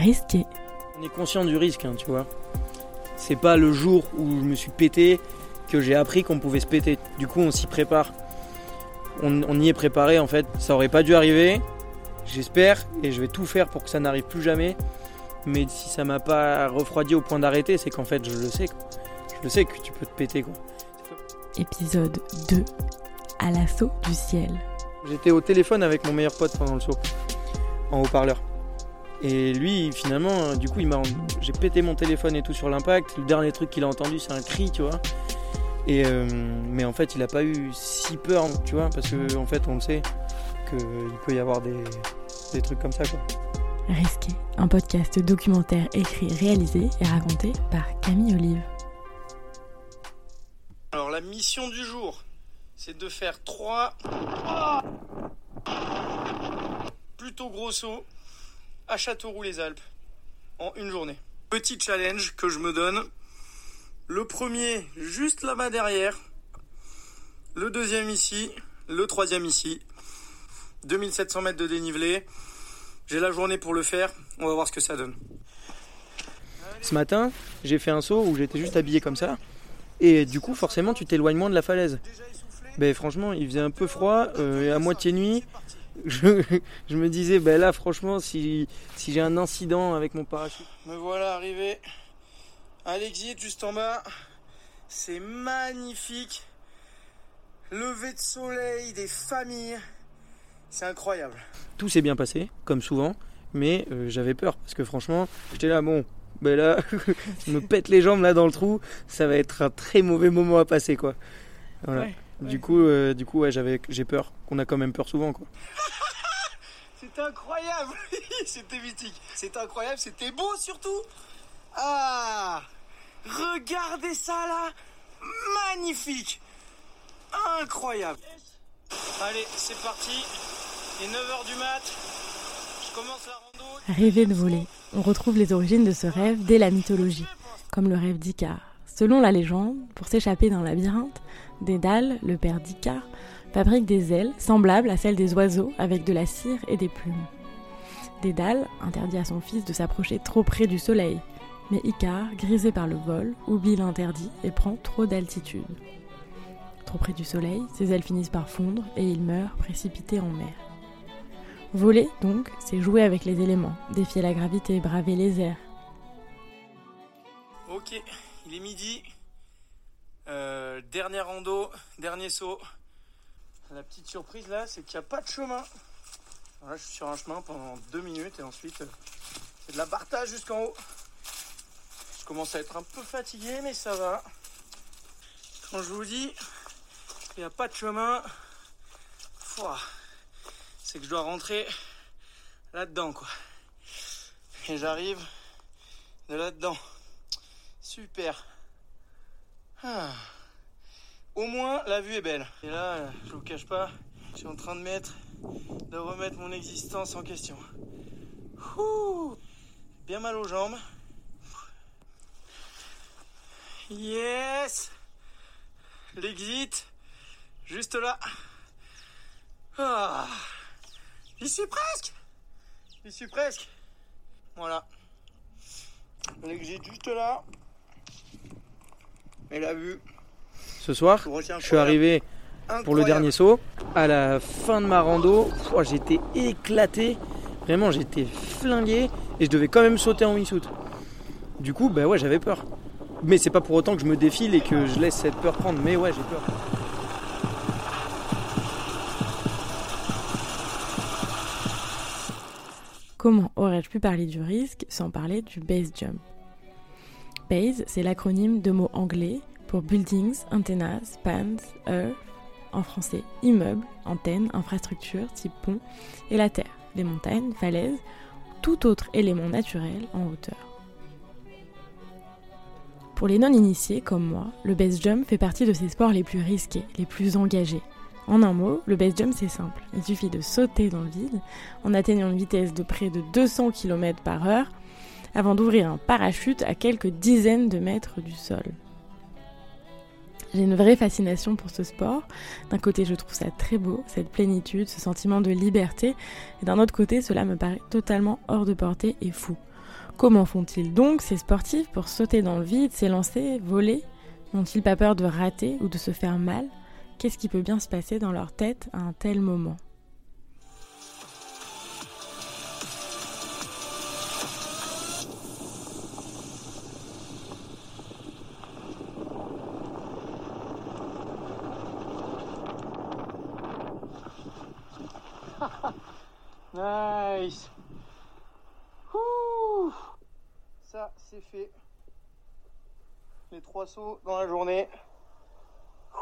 Risqué. On est conscient du risque, hein, tu vois. C'est pas le jour où je me suis pété que j'ai appris qu'on pouvait se péter. Du coup, on s'y prépare. On, on y est préparé en fait. Ça aurait pas dû arriver. J'espère et je vais tout faire pour que ça n'arrive plus jamais. Mais si ça m'a pas refroidi au point d'arrêter, c'est qu'en fait, je le sais. quoi. Je le sais que tu peux te péter. Quoi. Épisode 2. À l'assaut du ciel. J'étais au téléphone avec mon meilleur pote pendant le saut, en haut-parleur. Et lui, finalement, du coup, il m'a, j'ai pété mon téléphone et tout sur l'impact. Le dernier truc qu'il a entendu, c'est un cri, tu vois. Et euh, mais en fait, il a pas eu si peur, tu vois, parce que en fait, on le sait qu'il peut y avoir des, des trucs comme ça, quoi. Risqué. Un podcast documentaire écrit, réalisé et raconté par Camille Olive. Alors la mission du jour, c'est de faire trois plutôt gros sauts à Châteauroux-les-Alpes en une journée. Petit challenge que je me donne. Le premier juste là-bas derrière. Le deuxième ici. Le troisième ici. 2700 mètres de dénivelé. J'ai la journée pour le faire. On va voir ce que ça donne. Ce matin, j'ai fait un saut où j'étais juste habillé comme ça. Et du coup, forcément, tu t'éloignes moins de la falaise. Ben franchement, il faisait un peu froid, euh, et à moitié nuit. Je, je me disais, ben là, franchement, si, si j'ai un incident avec mon parachute. Me voilà arrivé à l'exit juste en bas. C'est magnifique. Lever de soleil, des familles. C'est incroyable. Tout s'est bien passé, comme souvent, mais euh, j'avais peur parce que franchement, j'étais là, bon, ben là, je me pète les jambes là dans le trou, ça va être un très mauvais moment à passer quoi. Voilà. Ouais, Du coup, euh, du coup, ouais, j'avais, j'ai peur. Qu'on a quand même peur souvent quoi. C'est incroyable C'était mythique. C'était incroyable, c'était beau surtout. Ah Regardez ça là Magnifique Incroyable Allez, c'est parti. Il est 9h du mat. Je commence la rando. Rêver de voler. On retrouve les origines de ce rêve dès la mythologie, comme le rêve d'Icare. Selon la légende, pour s'échapper d'un labyrinthe, Dédale, le père d'Icare, fabrique des ailes semblables à celles des oiseaux avec de la cire et des plumes. Dédale interdit à son fils de s'approcher trop près du soleil, mais Icare, grisé par le vol, oublie l'interdit et prend trop d'altitude. Trop près du soleil, ses ailes finissent par fondre et il meurt précipité en mer. Voler, donc, c'est jouer avec les éléments, défier la gravité, braver les airs. Ok, il est midi. Euh, dernière rando, dernier saut. La petite surprise là, c'est qu'il n'y a pas de chemin. Voilà, je suis sur un chemin pendant deux minutes et ensuite euh, c'est de la bartage jusqu'en haut. Je commence à être un peu fatigué, mais ça va. Quand je vous dis qu'il n'y a pas de chemin, c'est que je dois rentrer là-dedans quoi. Et j'arrive de là-dedans. Super. Ah. Au moins, la vue est belle. Et là, je vous cache pas, je suis en train de mettre, de remettre mon existence en question. Bien mal aux jambes. Yes. L'exit, juste là. Ah. J'y suis presque. J'y suis presque. Voilà. L'exit juste là. Et la vue. Ce soir, je suis arrivé pour le dernier saut. À la fin de ma rando, pouah, j'étais éclaté. Vraiment, j'étais flingué et je devais quand même sauter en wingsuit. Du coup, bah ouais, j'avais peur. Mais c'est pas pour autant que je me défile et que je laisse cette peur prendre. Mais ouais, j'ai peur. Comment aurais-je pu parler du risque sans parler du base jump? Base, c'est l'acronyme de mots anglais pour Buildings, Antennas, Spans, Earth, en français immeuble, antenne, infrastructure, type pont, et la terre, les montagnes, falaises, tout autre élément naturel en hauteur. Pour les non-initiés comme moi, le base jump fait partie de ces sports les plus risqués, les plus engagés. En un mot, le base jump c'est simple. Il suffit de sauter dans le vide en atteignant une vitesse de près de 200 km par heure avant d'ouvrir un parachute à quelques dizaines de mètres du sol. J'ai une vraie fascination pour ce sport. D'un côté, je trouve ça très beau, cette plénitude, ce sentiment de liberté, et d'un autre côté, cela me paraît totalement hors de portée et fou. Comment font-ils donc ces sportifs pour sauter dans le vide, s'élancer, voler? N'ont-ils pas peur de rater ou de se faire mal? Qu'est-ce qui peut bien se passer dans leur tête à un tel moment? Nice. Ouh. Ça, c'est fait. Les trois sauts dans la journée.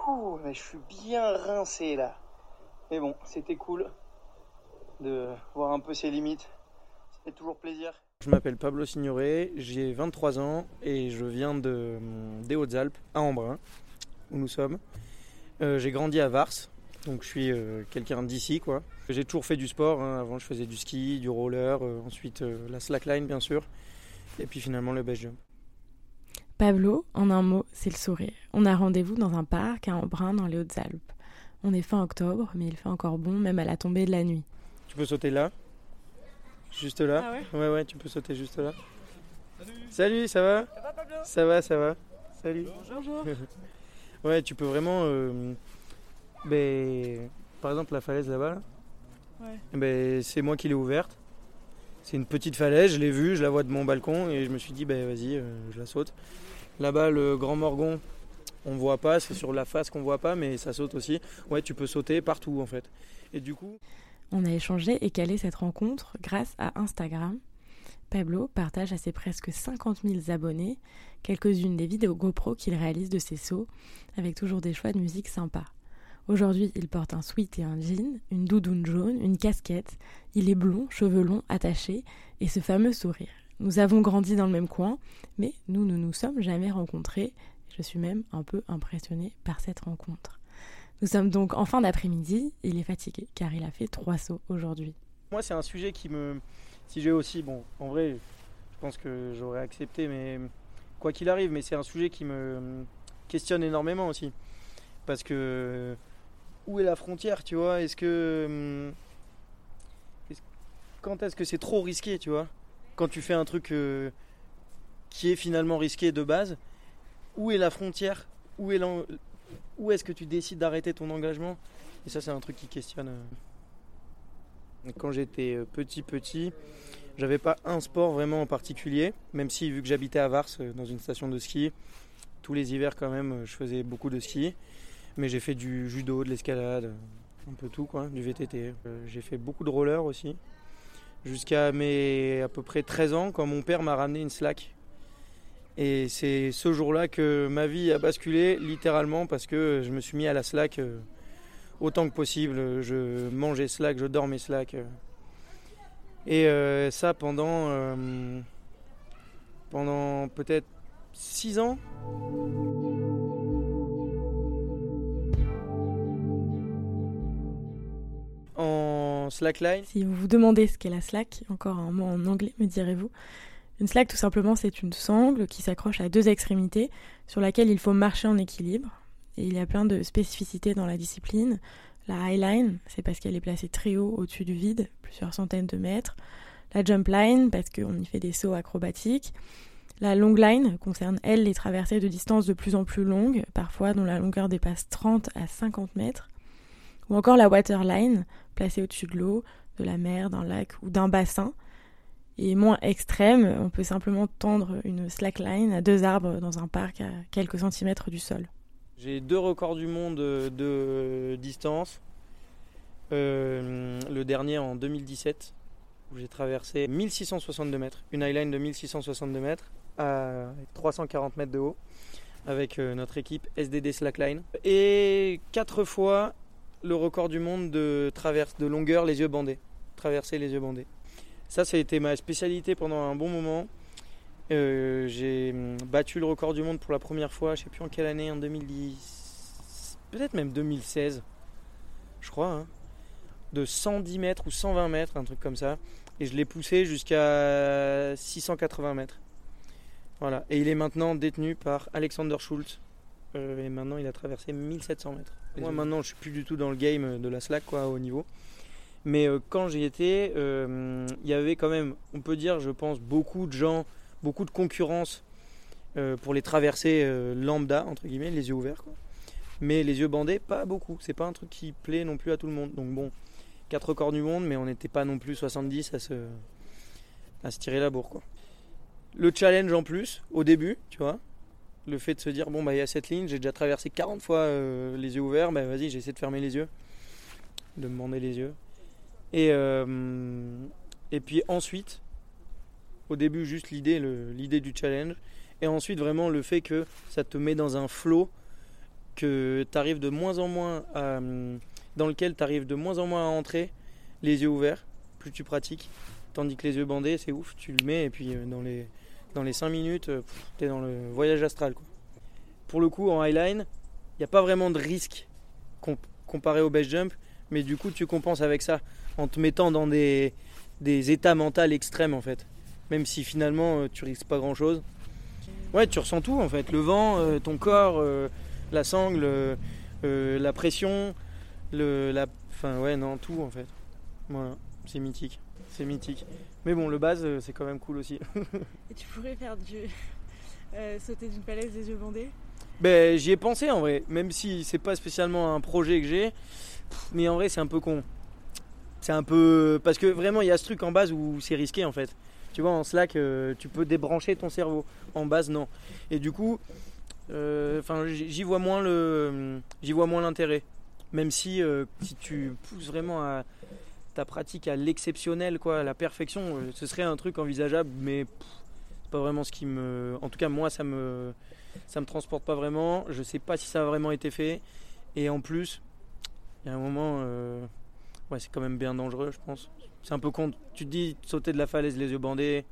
Ouh, mais je suis bien rincé là. Mais bon, c'était cool de voir un peu ses limites. Fait toujours plaisir. Je m'appelle Pablo Signoret, j'ai 23 ans et je viens de, des Hautes-Alpes, à Embrun, où nous sommes. Euh, j'ai grandi à Vars, donc je suis euh, quelqu'un d'ici quoi. J'ai toujours fait du sport, hein. avant je faisais du ski, du roller, euh, ensuite euh, la slackline bien sûr, et puis finalement le base jump. Pablo, en un mot, c'est le sourire. On a rendez-vous dans un parc à Embrun dans les Hautes-Alpes. On est fin octobre, mais il fait encore bon même à la tombée de la nuit. Tu peux sauter là? Juste là? Ah ouais? Ouais ouais tu peux sauter juste là. Salut, ça va? Ça va Pablo? Ça va, ça va. Salut. Bonjour. Ouais, tu peux vraiment. Ben, par exemple, la falaise là-bas, là, Ouais. ben, c'est moi qui l'ai ouverte. C'est une petite falaise, je l'ai vue, je la vois de mon balcon et je me suis dit, ben vas-y, euh, je la saute. Là-bas, le Grand Morgon, on voit pas, c'est sur la face qu'on voit pas, mais ça saute aussi. Ouais, tu peux sauter partout en fait. Et du coup, On a échangé et calé cette rencontre grâce à Instagram. Pablo partage à ses presque 50 000 abonnés quelques-unes des vidéos GoPro qu'il réalise de ses sauts, avec toujours des choix de musique sympas. Aujourd'hui, il porte un sweat et un jean, une doudoune jaune, une casquette. Il est blond, cheveux longs, attaché, et ce fameux sourire. Nous avons grandi dans le même coin, mais nous ne nous sommes jamais rencontrés. Je suis même un peu impressionnée par cette rencontre. Nous sommes donc en fin d'après-midi. Il est fatigué car il a fait trois sauts aujourd'hui. moi, c'est un sujet qui me. Si j'ai aussi, bon, en vrai, je pense que j'aurais accepté, mais quoi qu'il arrive, mais c'est un sujet qui me questionne énormément aussi. Parce que. Où est la frontière, tu vois? Est-ce que. est-ce- Quand est-ce que c'est trop risqué, tu vois? Quand tu fais un truc euh, qui est finalement risqué de base, où est la frontière? Où est où est-ce que tu décides d'arrêter ton engagement? Et ça, c'est un truc qui questionne. euh. Quand j'étais euh, petit petit, j'avais pas un sport vraiment en particulier, même si vu que j'habitais à Vars dans une station de ski, tous les hivers quand même je faisais beaucoup de ski. Mais j'ai fait du judo, de l'escalade, un peu tout quoi, du VTT. Euh, J'ai fait beaucoup de roller aussi. Jusqu'à mes à peu près 13 ans quand mon père m'a ramené une slack. Et c'est ce jour-là que ma vie a basculé littéralement parce que je me suis mis à la slack euh, autant que possible. Je mangeais slack, je dormais slack. euh. Et ça pendant, pendant peut-être 6 ans. Si vous vous demandez ce qu'est la slack, encore un mot en anglais, me direz-vous. Une slack, tout simplement, c'est une sangle qui s'accroche à deux extrémités sur laquelle il faut marcher en équilibre. Et il y a plein de spécificités dans la discipline. La highline, c'est parce qu'elle est placée très haut au-dessus du vide, plusieurs centaines de mètres. La jump line, parce qu'on y fait des sauts acrobatiques. La long line concerne, elle, les traversées de distances de plus en plus longues, parfois dont la longueur dépasse 30 à 50 mètres. Ou encore la waterline, placée au-dessus de l'eau, de la mer, d'un lac ou d'un bassin. Et moins extrême, on peut simplement tendre une slackline à deux arbres dans un parc à quelques centimètres du sol. J'ai deux records du monde de distance. Euh, le dernier en 2017, où j'ai traversé 1662 mètres, une highline de 1662 mètres à 340 mètres de haut, avec euh, notre équipe SDD Slackline. Et quatre fois le record du monde de traverse de longueur les yeux bandés, traverser les yeux bandés. Ça, ça a été ma spécialité pendant un bon moment. Euh, j'ai hum, battu le record du monde pour la première fois, je sais plus en quelle année, en 2010, peut-être même 2016, je crois, hein, de 110 mètres ou 120 mètres, un truc comme ça. Et je l'ai poussé jusqu'à 680 mètres. Voilà. Et il est maintenant détenu par Alexander Schultz. Euh, et maintenant, il a traversé 1700 mètres. Moi, maintenant, je suis plus du tout dans le game de la slack, quoi, au niveau. Mais euh, quand j'y étais, euh, il y avait quand même, on peut dire, je pense, beaucoup de gens, beaucoup de concurrence euh, pour les traversées lambda, entre guillemets, les yeux ouverts. Quoi. Mais les yeux bandés, pas beaucoup. C'est pas un truc qui plaît non plus à tout le monde. Donc bon, quatre records du monde, mais on n'était pas non plus 70 à se, à se tirer la bourre. Quoi. Le challenge en plus, au début, tu vois, le fait de se dire, bon, bah il y a cette ligne, j'ai déjà traversé 40 fois euh, les yeux ouverts, bah vas-y, j'essaie de fermer les yeux, de me bander les yeux. Et, euh, et puis ensuite, au début, juste l'idée, l'idée du challenge. Et ensuite, vraiment, le fait que ça te met dans un flow que tu de moins en moins hum, dans lequel tu arrives de moins en moins à entrer les yeux ouverts, plus tu pratiques. Tandis que les yeux bandés, c'est ouf, tu le mets et puis euh, dans les, dans les 5 minutes, tu es dans le voyage astral. Pour le coup, en highline, il n'y a pas vraiment de risque com- comparé au base jump, mais du coup, tu compenses avec ça en te mettant dans des, états mentaux extrêmes en fait. Même si finalement, euh, tu risques pas grand chose. Ouais, tu ressens tout en fait. Le vent, euh, ton corps, euh, la sangle, euh, euh, la pression, le, la, enfin ouais, non, tout en fait. C'est mythique, c'est mythique. Mais bon, le base, euh, c'est quand même cool aussi. Et tu pourrais faire du. euh, sauter d'une falaise des yeux bandés? Ben, j'y ai pensé en vrai, même si c'est pas spécialement un projet que j'ai, mais en vrai, c'est un peu con. C'est un peu. Parce que vraiment, il y a ce truc en base où c'est risqué en fait. Tu vois, en slack, euh, tu peux débrancher ton cerveau. En base, non. Et du coup, euh, enfin, j'y j'y vois moins le, j'y vois moins l'intérêt. Même si, si tu pousses vraiment à ta pratique à l'exceptionnel, quoi, à la perfection, euh, ce serait un truc envisageable, mais c'est pas vraiment ce qui me. En tout cas, moi, ça me, ça me transporte pas vraiment. Je sais pas si ça a vraiment été fait. Et en plus, il y a un moment, euh, ouais, c'est quand même bien dangereux, je pense. C'est un peu con. Tu te dis sauter de la falaise les yeux bandés.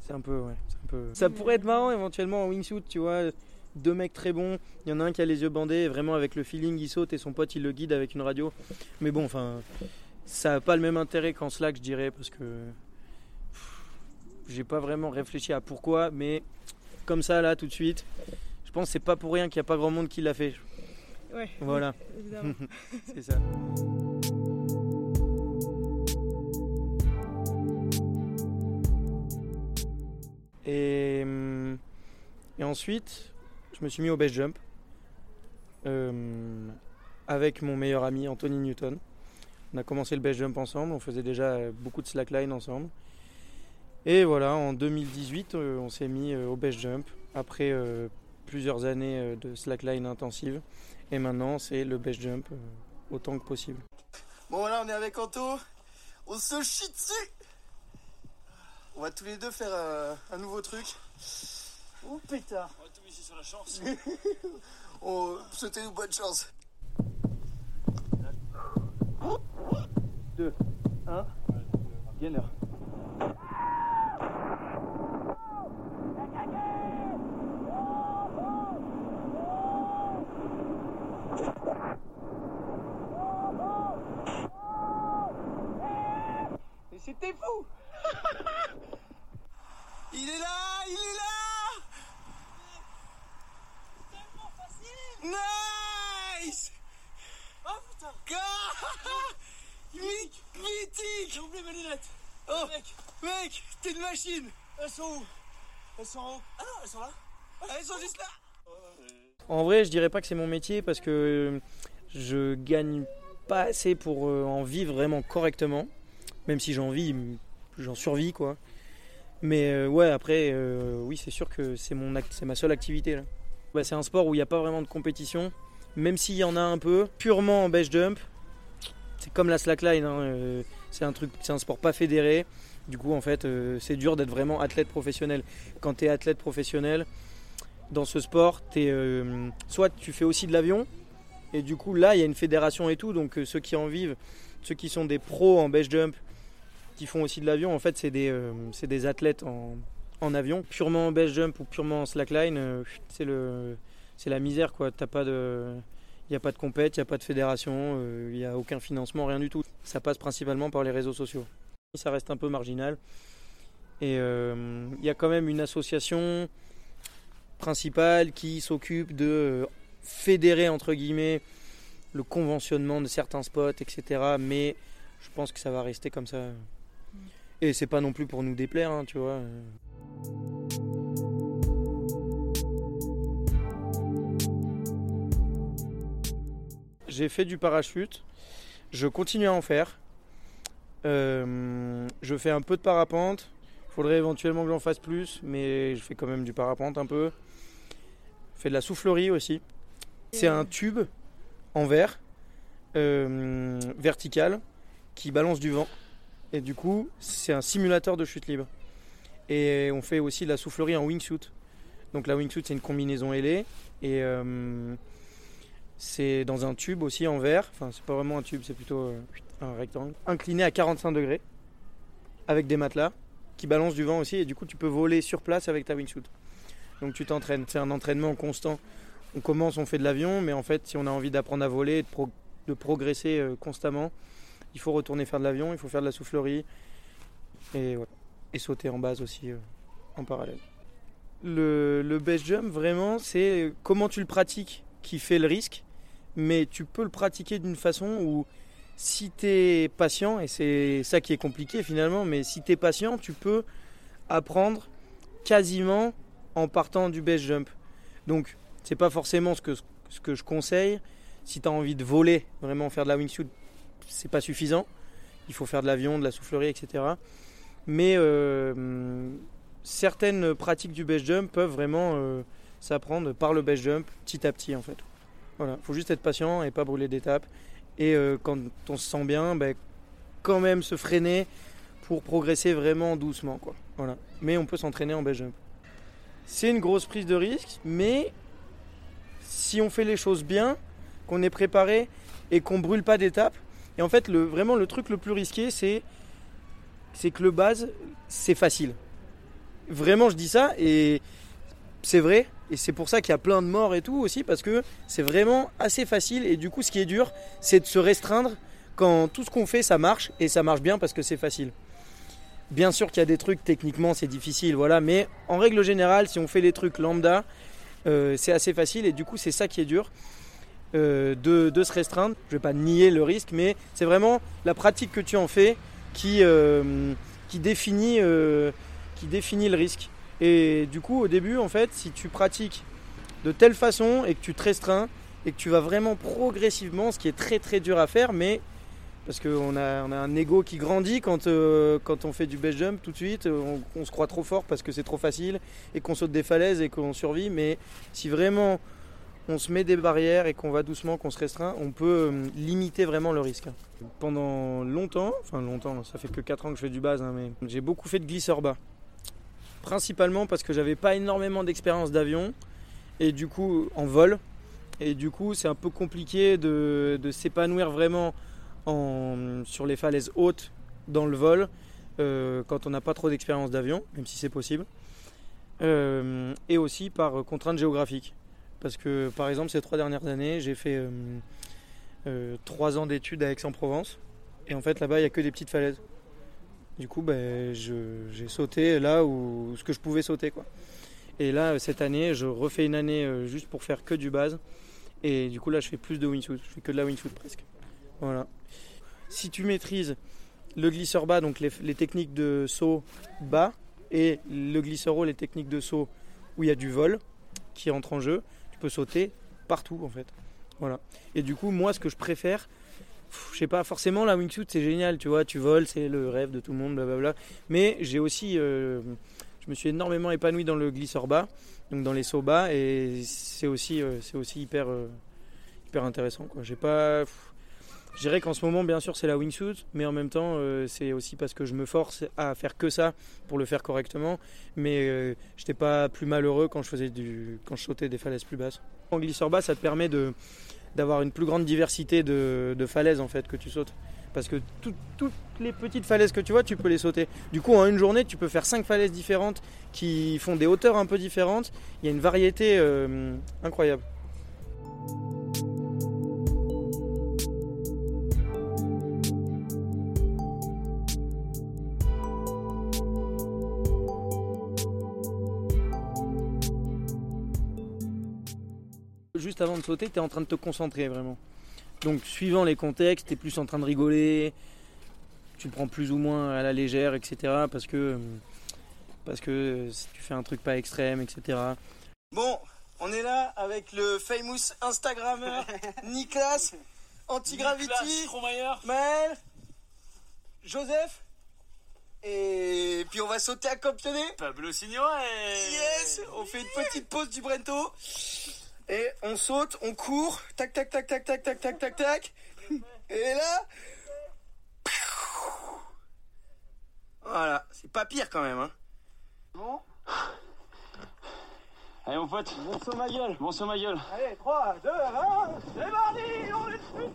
C'est un peu, ouais. un peu... Ça pourrait être marrant éventuellement en wingsuit, tu vois. Deux mecs très bons. Il y en a un qui a les yeux bandés, et vraiment avec le feeling, il saute et son pote il le guide avec une radio. Mais bon, enfin, ça n'a pas le même intérêt qu'en slack, je dirais, parce que j'ai pas vraiment réfléchi à pourquoi, mais comme ça là, tout de suite, je pense que c'est pas pour rien qu'il n'y a pas grand monde qui l'a fait. Ouais. Voilà. C'est ça. Et, hum, et ensuite, je me suis mis au base jump euh, avec mon meilleur ami Anthony Newton. On a commencé le base jump ensemble, on faisait déjà beaucoup de slackline ensemble. Et voilà, en 2018, euh, on s'est mis euh, au base jump après euh, plusieurs années euh, de slackline intensive. Et maintenant, c'est le base jump euh, autant que possible. Bon, voilà, on est avec Anto. On se chie dessus. On va tous les deux faire euh, un nouveau truc. Oh pétard. On va tout miser sur la chance. On souhaitez-nous bonne chance. 2, 1, gainer. Et c'était fou Il est là Il est là Nice! Oh putain. Mythique Mythique! J'ai oublié mes lunettes. Oh Mec, Mec, t'es une machine! Elles sont où? Elles sont en haut. Ah non, elles sont là. Elles sont juste là! En vrai, je dirais pas que c'est mon métier parce que je gagne pas assez pour euh, en vivre vraiment correctement. Même si j'en vis, j'en survis quoi. Mais euh, ouais, après, euh, oui, c'est sûr que c'est mon c'est ma seule activité là. Bah, c'est un sport où il n'y a pas vraiment de compétition, même s'il y en a un peu. Purement en base jump, c'est comme la slackline. hein, euh, c'est un truc, c'est un sport pas fédéré. Du coup, en fait, euh, c'est dur d'être vraiment athlète professionnel. Quand tu es athlète professionnel, dans ce sport, euh, soit tu fais aussi de l'avion, et du coup là il y a une fédération et tout, donc ceux qui en vivent, ceux qui sont des pros en base jump, qui font aussi de l'avion, en fait c'est des, c'est des athlètes en, en avion, purement en base jump ou purement en slackline, euh, c'est, le, c'est la misère quoi, t'as pas de... Il n'y a pas de compète, il n'y a pas de fédération, euh, il n'y a aucun financement, rien du tout. Ça passe principalement par les réseaux sociaux. Ça reste un peu marginal. Et euh, il y a quand même une association principale qui s'occupe de euh, fédérer entre guillemets le conventionnement de certains spots, etc. Mais je pense que ça va rester comme ça. Et c'est pas non plus pour nous déplaire, hein, tu vois. J'ai fait du parachute. Je continue à en faire. Euh, je fais un peu de parapente. Il faudrait éventuellement que j'en fasse plus, mais je fais quand même du parapente un peu. Je fais de la soufflerie aussi. C'est un tube en verre euh, vertical qui balance du vent. Et du coup, c'est un simulateur de chute libre. Et on fait aussi de la soufflerie en wingsuit. Donc la wingsuit, c'est une combinaison ailée. Et euh, c'est dans un tube aussi en verre. Enfin, c'est pas vraiment un tube, c'est plutôt euh, un rectangle. Incliné à 45 degrés. Avec des matelas qui balancent du vent aussi. Et du coup, tu peux voler sur place avec ta wingsuit. Donc tu t'entraînes. C'est un entraînement constant. On commence, on fait de l'avion. Mais en fait, si on a envie d'apprendre à voler, de, de progresser euh, constamment, il faut retourner faire de l'avion. Il faut faire de la soufflerie. Et, voilà. Et sauter en base aussi euh, en parallèle. Le, le base jump, vraiment, c'est comment tu le pratiques qui fait le risque mais tu peux le pratiquer d'une façon où si tu es patient, et c'est ça qui est compliqué finalement, mais si tu es patient, tu peux apprendre quasiment en partant du base jump. Donc, c'est pas forcément ce que, ce que je conseille. Si tu as envie de voler, vraiment faire de la wingsuit, c'est pas suffisant. Il faut faire de l'avion, de la soufflerie, etc. Mais euh, certaines pratiques du base jump peuvent vraiment euh, s'apprendre par le base jump petit à petit en fait. Voilà, faut juste être patient et pas brûler d'étapes. Et euh, quand on se sent bien, ben, quand même se freiner pour progresser vraiment doucement. Quoi. Voilà. Mais on peut s'entraîner en base jump. C'est une grosse prise de risque, mais si on fait les choses bien, qu'on est préparé et qu'on brûle pas d'étapes, et en fait, le, vraiment le truc le plus risqué, c'est, c'est que le base, c'est facile. Vraiment, je dis ça, et c'est vrai, et c'est pour ça qu'il y a plein de morts et tout aussi, parce que c'est vraiment assez facile. Et du coup, ce qui est dur, c'est de se restreindre quand tout ce qu'on fait, ça marche. Et ça marche bien parce que c'est facile. Bien sûr qu'il y a des trucs, techniquement, c'est difficile, voilà. Mais en règle générale, si on fait les trucs lambda, euh, c'est assez facile. Et du coup, c'est ça qui est dur. euh, de, de se restreindre. Je vais pas nier le risque, mais c'est vraiment la pratique que tu en fais qui, euh, qui, définit, euh, qui définit le risque. Et du coup, au début, en fait, si tu pratiques de telle façon et que tu te restreins et que tu vas vraiment progressivement, ce qui est très très dur à faire, mais parce qu'on a, on a un ego qui grandit quand, euh, quand on fait du base jump tout de suite, on se croit trop fort parce que c'est trop facile et qu'on saute des falaises et qu'on survit. Mais si vraiment on se met des barrières et qu'on va doucement, qu'on se restreint, on peut euh, limiter vraiment le risque. Pendant longtemps, enfin longtemps, ça fait que 4 ans que je fais du base, hein, mais j'ai beaucoup fait de glisseur bas. Principalement parce que j'avais pas énormément d'expérience d'avion et du coup en vol. Et du coup c'est un peu compliqué de, s'épanouir vraiment en, sur les falaises hautes dans le vol euh, quand on n'a pas trop d'expérience d'avion même si c'est possible. Euh, et aussi par contrainte géographique parce que par exemple ces trois dernières années j'ai fait euh, euh, trois ans d'études à Aix-en-Provence et en fait là-bas il n'y a que des petites falaises du coup, ben, j'ai sauté là où ce que je pouvais sauter. Quoi. Et là, cette année, je refais une année euh, juste pour faire que du base. Et du coup, là, je fais plus de wingsuit. Je fais que de la wingsuit presque. Voilà. Si tu maîtrises le glisseur bas, donc les, les techniques de saut bas, et le glisseur haut, les techniques de saut où il y a du vol qui entre en jeu, tu peux sauter partout en fait. Voilà. Et du coup, moi, ce que je préfère, je sais pas, forcément la wingsuit c'est génial, tu vois, tu voles, c'est le rêve de tout le monde, blablabla. Mais j'ai aussi, euh, je me suis énormément épanoui dans le glisseur bas, donc dans les sauts bas, et c'est aussi, euh, aussi hyper, euh, hyper intéressant. J'ai pas, je dirais qu'en ce moment, bien sûr, c'est la wingsuit, mais en même temps, euh, c'est aussi parce que je me force à faire que ça pour le faire correctement. Mais euh, j'étais pas plus malheureux quand je faisais du, quand je sautais des falaises plus basses. En glisseur bas, ça te permet de d'avoir une plus grande diversité de, de falaises en fait que tu sautes. Parce que tout- toutes les petites falaises que tu vois, tu peux les sauter. Du coup, en une journée, tu peux faire cinq falaises différentes qui font des hauteurs un peu différentes. Il y a une variété euh, incroyable. Juste avant de sauter, tu es en train de te concentrer vraiment. Donc suivant les contextes, tu es plus en train de rigoler, tu le prends plus ou moins à la légère, etc. Parce que, parce que si tu fais un truc pas extrême, etc. Bon, on est là avec le famous Instagrammeur Niklas, Antigravity. Maël, Joseph. Et puis on va sauter à Campionnet. Pablo Signore. Yes On fait une petite pause du Brento. Et on saute, on court. Tac, tac, tac, tac, tac, tac, tac, tac, tac. Et là... Voilà, c'est pas pire quand même. Hein. Bon, Allez mon pote, bon saut ma gueule, bon saut ma gueule. allez, 3, 2, 1, c'est parti On est dessus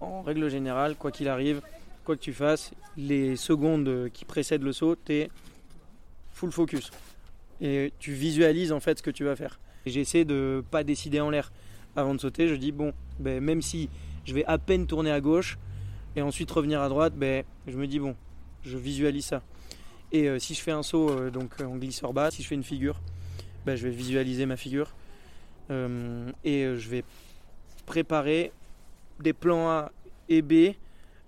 En règle générale, quoi qu'il arrive, quoi que tu fasses, les secondes qui précèdent le saut, tu es full focus. Et tu visualises en fait ce que tu vas faire. J'essaie de pas décider en l'air. Avant de sauter, je dis bon, ben, même si je vais à peine tourner à gauche et ensuite revenir à droite, ben, je me dis bon, je visualise ça. Et euh, si je fais un saut euh, donc en glisseur bas, si je fais une figure, ben, je vais visualiser ma figure. Euh, et euh, je vais préparer des plans A et B,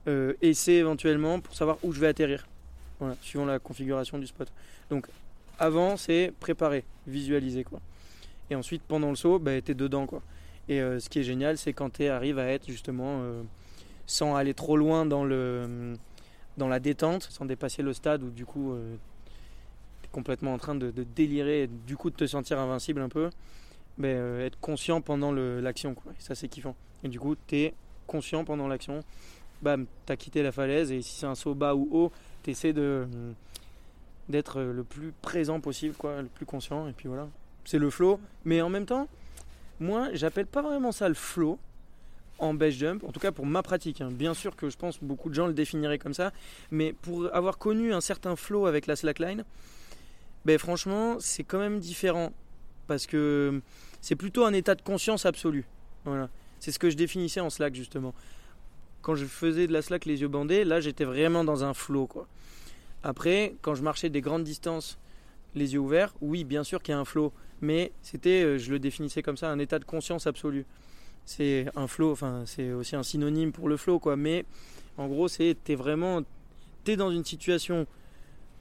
euh, et C éventuellement pour savoir où je vais atterrir. Suivant la configuration du spot. Donc avant c'est préparer, visualiser quoi. Et ensuite pendant le saut, bah, tu es dedans quoi. Et euh, ce qui est génial, c'est quand tu arrives à être justement euh, sans aller trop loin dans le dans la détente, sans dépasser le stade où du coup tu es complètement en train de, de délirer et du coup de te sentir invincible un peu. Euh, être conscient pendant l'action ça c'est kiffant. Et du coup, tu es conscient pendant l'action. Bam, tu as quitté la falaise et si c'est un saut bas ou haut, tu essaies de d'être le plus présent possible quoi, le plus conscient et puis voilà. C'est le flow, mais en même temps, moi, j'appelle pas vraiment ça le flow en base jump, en tout cas pour ma pratique. hein. Bien sûr que je pense beaucoup de gens le définiraient comme ça, mais pour avoir connu un certain flow avec la slackline, ben franchement, c'est quand même différent parce que c'est plutôt un état de conscience absolu. Voilà. C'est ce que je définissais en slack justement. Quand je faisais de la slack les yeux bandés, là j'étais vraiment dans un flow quoi. Après, quand je marchais des grandes distances les yeux ouverts, oui, bien sûr qu'il y a un flow, mais c'était, euh, je le définissais comme ça, un état de conscience absolu. C'est un flow, enfin c'est aussi un synonyme pour le flow quoi, mais en gros c'est t'es vraiment, t'es dans une situation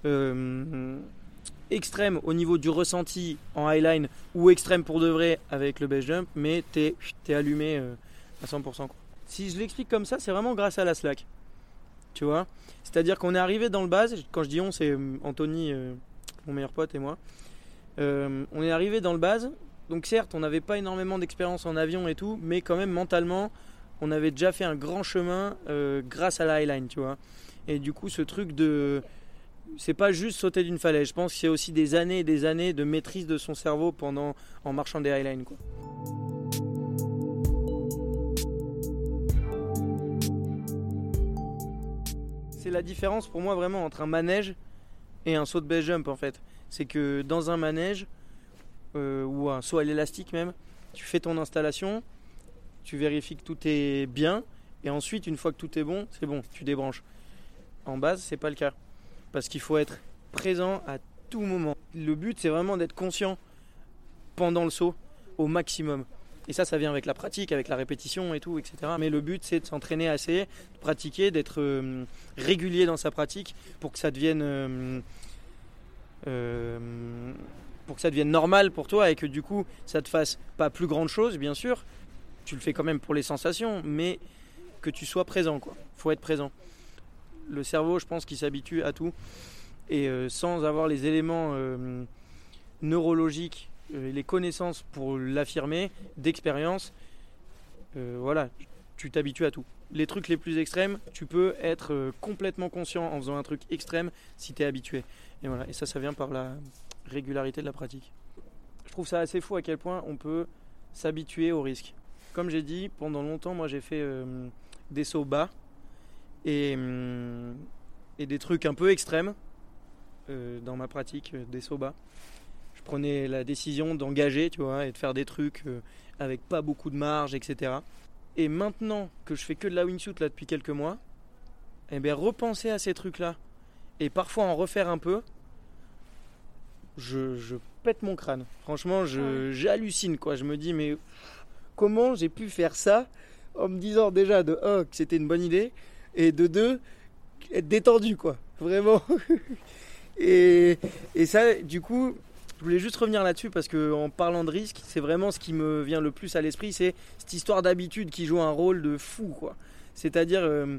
euh, extrême au niveau du ressenti en highline ou extrême pour de vrai avec le base jump, mais t'es es allumé euh, à 100%. quoi. Si je l'explique comme ça, c'est vraiment grâce à la slack. Tu vois? C'est-à-dire qu'on est arrivé dans le base, quand je dis on, c'est euh, Anthony, euh, mon meilleur pote et moi. On est arrivé dans le base, donc certes, on n'avait pas énormément d'expérience en avion et tout, mais quand même mentalement, on avait déjà fait un grand chemin grâce à la highline, tu vois. Et du coup, ce truc de c'est pas juste sauter d'une falaise. Je pense y a aussi des années et des années de maîtrise de son cerveau pendant en marchant des highlines. C'est la différence pour moi vraiment entre un manège et un saut de base jump en fait. C'est que dans un manège euh, ou un saut à l'élastique même, tu fais ton installation, tu vérifies que tout est bien et ensuite une fois que tout est bon, c'est bon, tu débranches. En base, c'est pas le cas parce qu'il faut être présent à tout moment. Le but, c'est vraiment d'être conscient pendant le saut au maximum. Et ça, ça vient avec la pratique, avec la répétition et tout, etc. Mais le but, c'est de s'entraîner assez, de pratiquer, d'être euh, régulier dans sa pratique pour que ça devienne, euh, euh, pour que ça devienne normal pour toi et que du coup, ça te fasse pas plus grande chose, bien sûr. Tu le fais quand même pour les sensations, mais que tu sois présent, quoi. Faut être présent le cerveau, je pense qu'il s'habitue à tout. Et euh, sans avoir les éléments euh, neurologiques, euh, les connaissances pour l'affirmer, d'expérience, voilà, tu t'habitues à tout. Les trucs les plus extrêmes, tu peux être complètement conscient en faisant un truc extrême si tu es habitué. Et voilà, et ça, ça vient par la régularité de la pratique. Je trouve ça assez fou à quel point on peut s'habituer au risque. Comme j'ai dit, pendant longtemps, moi j'ai fait des sauts bas et, hum, et des trucs un peu extrêmes euh, dans ma pratique euh, des bas. Je prenais la décision d'engager, tu vois, et de faire des trucs euh, avec pas beaucoup de marge, etc. Et maintenant que je fais que de la wingsuit là depuis quelques mois, eh bien repenser à ces trucs-là et parfois en refaire un peu, je, je pète mon crâne. Franchement, j'hallucine quoi. Je me dis mais comment j'ai pu faire ça en me disant déjà de un que c'était une bonne idée et de deux être détendu quoi. Vraiment. et, et ça, du coup, je voulais juste revenir là-dessus parce que en parlant de risque, c'est vraiment ce qui me vient le plus à l'esprit, c'est cette histoire d'habitude qui joue un rôle de fou quoi. C'est-à-dire, euh,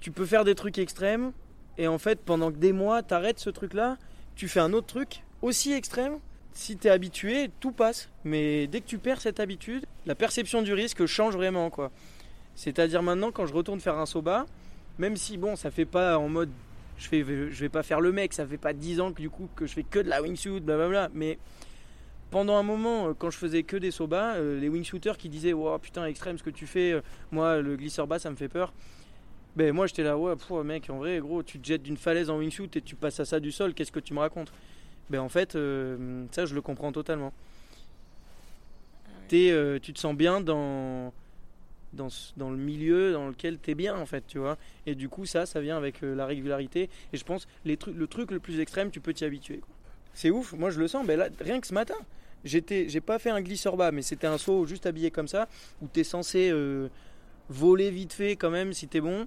tu peux faire des trucs extrêmes et en fait, pendant que des mois, t'arrêtes ce truc-là, tu fais un autre truc aussi extrême. Si t'es habitué, tout passe. Mais dès que tu perds cette habitude, la perception du risque change vraiment quoi. C'est-à-dire maintenant, quand je retourne faire un soba, même si bon, ça fait pas en mode je fais je vais pas faire le mec, ça fait pas 10 ans que du coup que je fais que de la wingsuit, blablabla, mais pendant un moment, euh, quand je faisais que des sobas, euh, les wingsuiters qui disaient wow, putain extrême ce que tu fais, euh, moi le glisseur bas ça me fait peur. Ben moi j'étais là ouais pff, mec en vrai gros tu te jettes d'une falaise en wingsuit et tu passes à ça du sol, qu'est-ce que tu me racontes? Ben en fait euh, ça je le comprends totalement. Euh, tu te sens bien dans dans, le milieu dans lequel tu es bien en fait, tu vois. Et du coup, ça, ça vient avec euh, la régularité. Et je pense, les trucs, le truc le plus extrême, tu peux t'y habituer. C'est ouf, moi je le sens. Ben là, rien que ce matin, j'étais, j'ai pas fait un glisseur bas, mais c'était un saut juste habillé comme ça, où tu es censé euh, voler vite fait quand même si tu es bon.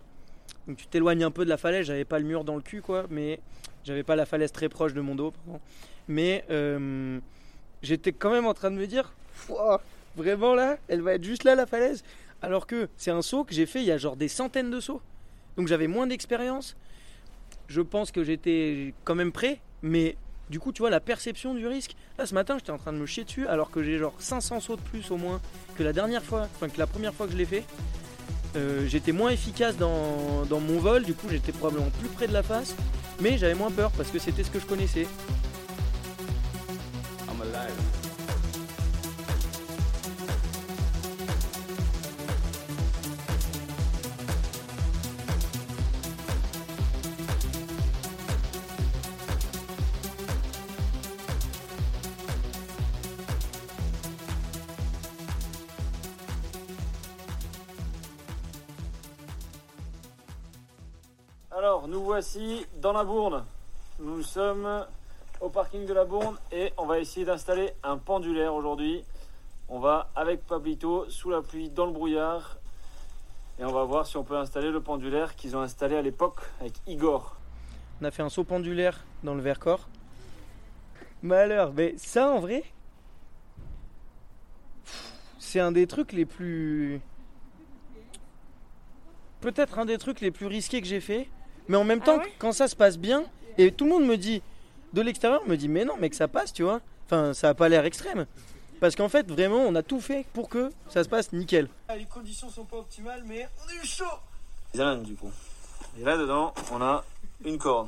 Donc tu t'éloignes un peu de la falaise, j'avais pas le mur dans le cul, quoi, mais j'avais pas la falaise très proche de mon dos. pardon. Mais euh, j'étais quand même en train de me dire, vraiment là, elle va être juste là la falaise. Alors que c'est un saut que j'ai fait il y a genre des centaines de sauts. Donc j'avais moins d'expérience. Je pense que j'étais quand même prêt, mais du coup, tu vois, la perception du risque. Là, ce matin, j'étais en train de me chier dessus, alors que j'ai genre 500 sauts de plus au moins que la dernière fois, enfin que la première fois que je l'ai fait. Euh, j'étais moins efficace dans, dans mon vol, du coup, j'étais probablement plus près de la face, mais j'avais moins peur parce que c'était ce que je connaissais. Voici dans la Bourne. Nous sommes au parking de la Bourne et on va essayer d'installer un pendulaire aujourd'hui. On va avec Pablito sous la pluie dans le brouillard et on va voir si on peut installer le pendulaire qu'ils ont installé à l'époque avec Igor. On a fait un saut pendulaire dans le Vercors. Malheur, mais ça en vrai, c'est un des trucs les plus. Peut-être un des trucs les plus risqués que j'ai fait. Mais en même Ah temps, ouais quand ça se passe bien, et tout le monde me dit, de l'extérieur, me dit, mais non, mais que ça passe, tu vois. Enfin, ça a pas l'air extrême. Parce qu'en fait, vraiment, on a tout fait pour que ça se passe nickel. Les conditions sont pas optimales, mais on est eu chaud. Ils du coup. Et là dedans, on a une corde.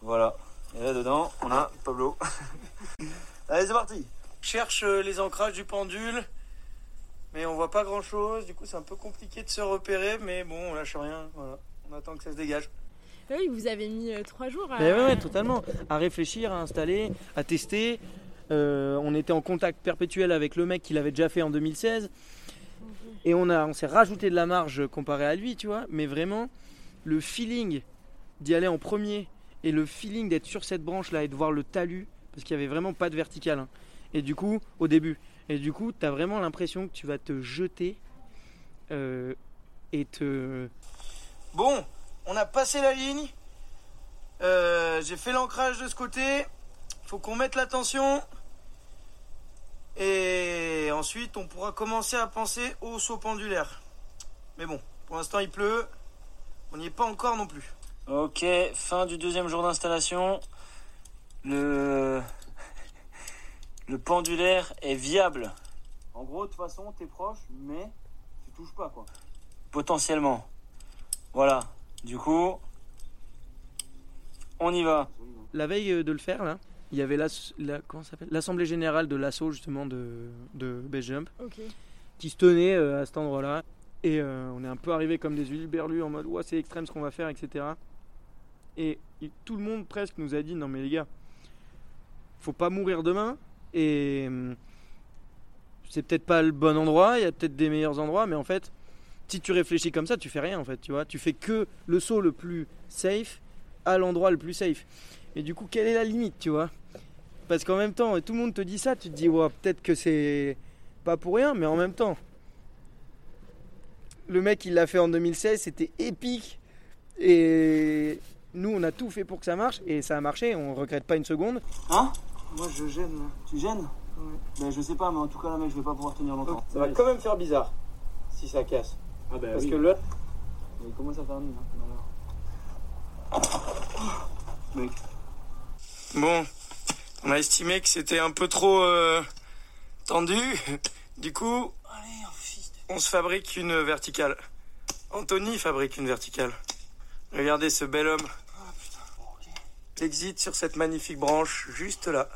Voilà. Et là dedans, on a Pablo. Allez, c'est parti. cherche euh, les ancrages du pendule, mais on voit pas grand chose. Du coup, c'est un peu compliqué de se repérer, mais bon, on lâche rien. Voilà. On attend que ça se dégage. Oui, vous avez mis euh, trois jours à. Mais ouais, ouais, totalement. À réfléchir, à installer, à tester. Euh, on était en contact perpétuel avec le mec qui l'avait déjà fait en 2016. Et on, a, on s'est rajouté de la marge comparé à lui, tu vois. Mais vraiment, le feeling d'y aller en premier et le feeling d'être sur cette branche-là et de voir le talus, parce qu'il y avait vraiment pas de vertical. hein. Et du coup, au début. Et du coup, tu as vraiment l'impression que tu vas te jeter euh, et te. Bon, on a passé la ligne. Euh, J'ai fait l'ancrage de ce côté. Faut qu'on mette la tension. Et ensuite, on pourra commencer à penser au saut pendulaire. Mais bon, pour l'instant, il pleut. On n'y est pas encore non plus. Ok, fin du deuxième jour d'installation. Le... le pendulaire est viable. En gros, de toute façon, t'es proche, mais tu touches pas, quoi. Potentiellement. Voilà. Du coup, on y va. la veille euh, de le faire là, il y avait la- l'assemblée générale de l'assaut justement de, de Base Jump qui se tenait euh, à cet endroit-là. Et euh, on est un peu arrivé comme des huiles berlues en mode ouais c'est extrême ce qu'on va faire etc. Et, et tout le monde presque nous a dit non mais les gars, faut pas mourir demain et hum, c'est peut-être pas le bon endroit, il y a peut-être des meilleurs endroits, mais en fait, si tu réfléchis comme ça, tu fais rien en fait, tu vois. Tu fais que le saut le plus safe à l'endroit le plus safe. Et du coup, quelle est la limite, tu vois? Parce qu'en même temps, tout le monde te dit ça, tu te dis, ouais, peut-être que c'est pas pour rien, mais en même temps, le mec, il l'a fait en 2016, c'était épique. Et nous, on a tout fait pour que ça marche, et ça a marché, on regrette pas une seconde. Hein? Moi je gêne là. Tu gênes? Mais je sais pas, mais en tout cas là mec je vais pas pouvoir tenir longtemps. Ça va quand même faire bizarre si ça casse. Ah bah Parce oui. que l'autre, Mais comment ça termine hein Mec. Bon, on a estimé que c'était un peu trop euh, tendu. Du coup, Allez, un fils de... on se fabrique une verticale. Anthony fabrique une verticale. Regardez ce bel homme. Ah putain, bon ok. Exit sur cette magnifique branche, juste là.